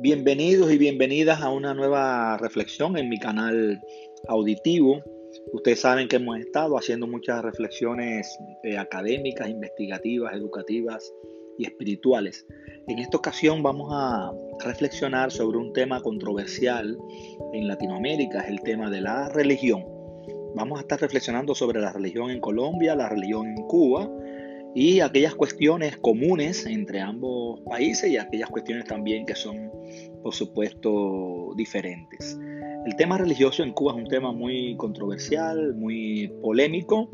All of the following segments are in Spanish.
Bienvenidos y bienvenidas a una nueva reflexión en mi canal auditivo. Ustedes saben que hemos estado haciendo muchas reflexiones eh, académicas, investigativas, educativas y espirituales. En esta ocasión vamos a reflexionar sobre un tema controversial en Latinoamérica, es el tema de la religión. Vamos a estar reflexionando sobre la religión en Colombia, la religión en Cuba y aquellas cuestiones comunes entre ambos países y aquellas cuestiones también que son, por supuesto, diferentes. El tema religioso en Cuba es un tema muy controversial, muy polémico,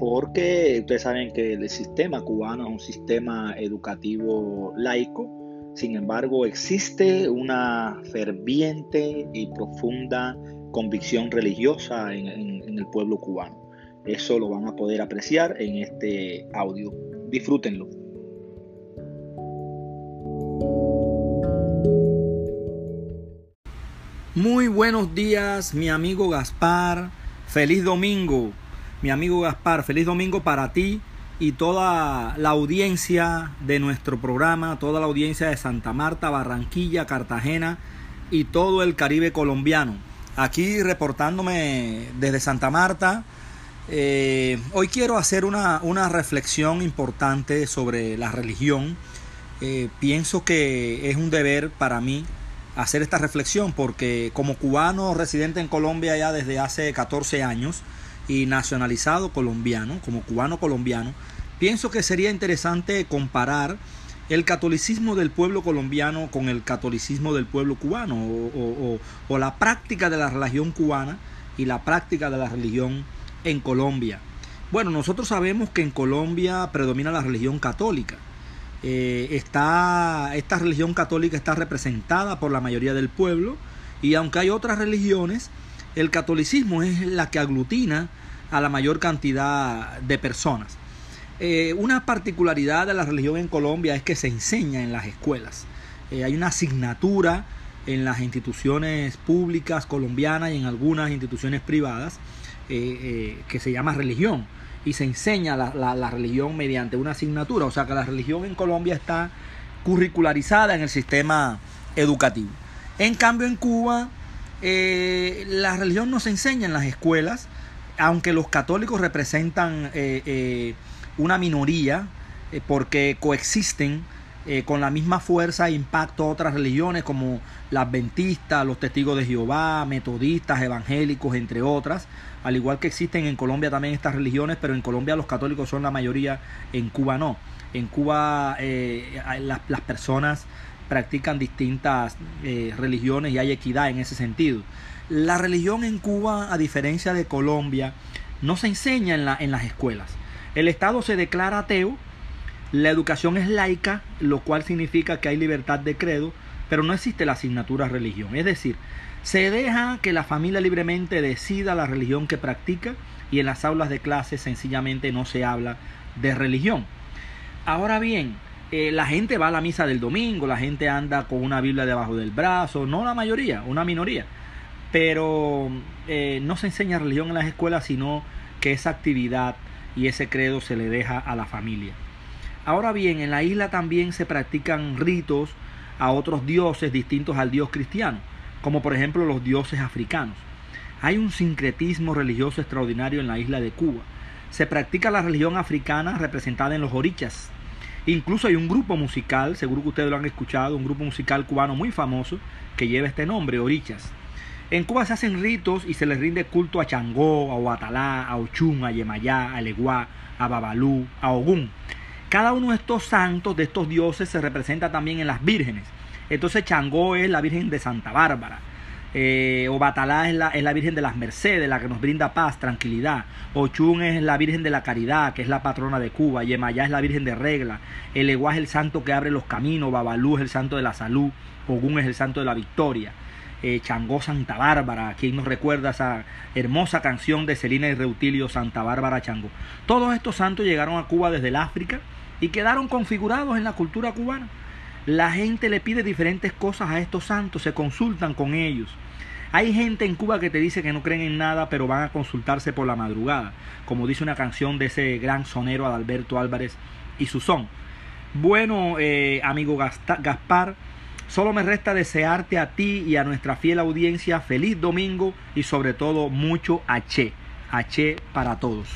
porque ustedes saben que el sistema cubano es un sistema educativo laico, sin embargo existe una ferviente y profunda convicción religiosa en, en el pueblo cubano. Eso lo van a poder apreciar en este audio. Disfrútenlo. Muy buenos días, mi amigo Gaspar. Feliz domingo, mi amigo Gaspar. Feliz domingo para ti y toda la audiencia de nuestro programa, toda la audiencia de Santa Marta, Barranquilla, Cartagena y todo el Caribe colombiano. Aquí reportándome desde Santa Marta, eh, hoy quiero hacer una, reflexión importante sobre la religión. Eh, pienso que es un deber para mí hacer esta reflexión porque como cubano residente en Colombia ya desde hace 14 años y nacionalizado colombiano, como cubano colombiano, pienso que sería interesante comparar el catolicismo del pueblo colombiano con el catolicismo del pueblo cubano o la práctica de la religión cubana y la práctica de la religión en Colombia? Bueno, nosotros sabemos que en Colombia predomina la religión católica. Eh, está, esta religión católica está representada por la mayoría del pueblo y aunque hay otras religiones, el catolicismo es la que aglutina a la mayor cantidad de personas. Eh, una particularidad de la religión en Colombia es que se enseña en las escuelas. Eh, hay una asignatura en las instituciones públicas colombianas y en algunas instituciones privadas eh, eh, que se llama religión y se enseña la, religión mediante una asignatura. O sea que la religión en Colombia está curricularizada en el sistema educativo. En cambio en Cuba eh, la religión no se enseña en las escuelas, aunque los católicos representan una minoría porque coexisten con la misma fuerza e impacto otras religiones como la adventistas, los testigos de Jehová, metodistas, evangélicos, entre otras. Al igual que existen en Colombia también estas religiones, pero en Colombia los católicos son la mayoría, en Cuba no. En Cuba eh, las, personas practican distintas eh, religiones y hay equidad en ese sentido. La religión en Cuba, a diferencia de Colombia, no se enseña en, la, en las escuelas. El Estado se declara ateo, la educación es laica, lo cual significa que hay libertad de credo, pero no existe la asignatura religión. Es decir, se deja que la familia libremente decida la religión que practica y en las aulas de clase sencillamente no se habla de religión. Ahora bien, eh, la gente va a la misa del domingo, la gente anda con una Biblia debajo del brazo, no la mayoría, una minoría, pero eh, no se enseña religión en las escuelas, sino que esa actividad y ese credo se le deja a la familia. Ahora bien, en la isla también se practican ritos a otros dioses distintos al dios cristiano como por ejemplo los dioses africanos. Hay un sincretismo religioso extraordinario en la isla de Cuba. Se practica la religión africana representada en los orichas. Incluso hay un grupo musical, seguro que ustedes lo han escuchado, un grupo musical cubano muy famoso que lleva este nombre, orichas. En Cuba se hacen ritos y se les rinde culto a Changó, a Huatalá, a Ochun, a Yemayá, a Leguá, a Babalú, a Ogún. Cada uno de estos santos, de estos dioses, se representa también en las vírgenes. Entonces Changó es la Virgen de Santa Bárbara. Eh, o Batalá es la, es la, Virgen de las Mercedes, la que nos brinda paz, tranquilidad. Ochun es la Virgen de la Caridad, que es la patrona de Cuba. Yemayá es la Virgen de Regla. El Eguá es el santo que abre los caminos. Babalú es el santo de la salud. Ogún es el santo de la victoria. Eh, Changó Santa Bárbara, quien nos recuerda esa hermosa canción de Celina y Reutilio Santa Bárbara Changó. Todos estos santos llegaron a Cuba desde el África y quedaron configurados en la cultura cubana. La gente le pide diferentes cosas a estos santos, se consultan con ellos. Hay gente en Cuba que te dice que no creen en nada, pero van a consultarse por la madrugada, como dice una canción de ese gran sonero Adalberto Álvarez y su son. Bueno, eh, amigo Gaspar, Solo me resta desearte a ti y a nuestra fiel audiencia feliz domingo y sobre todo mucho H. H para todos.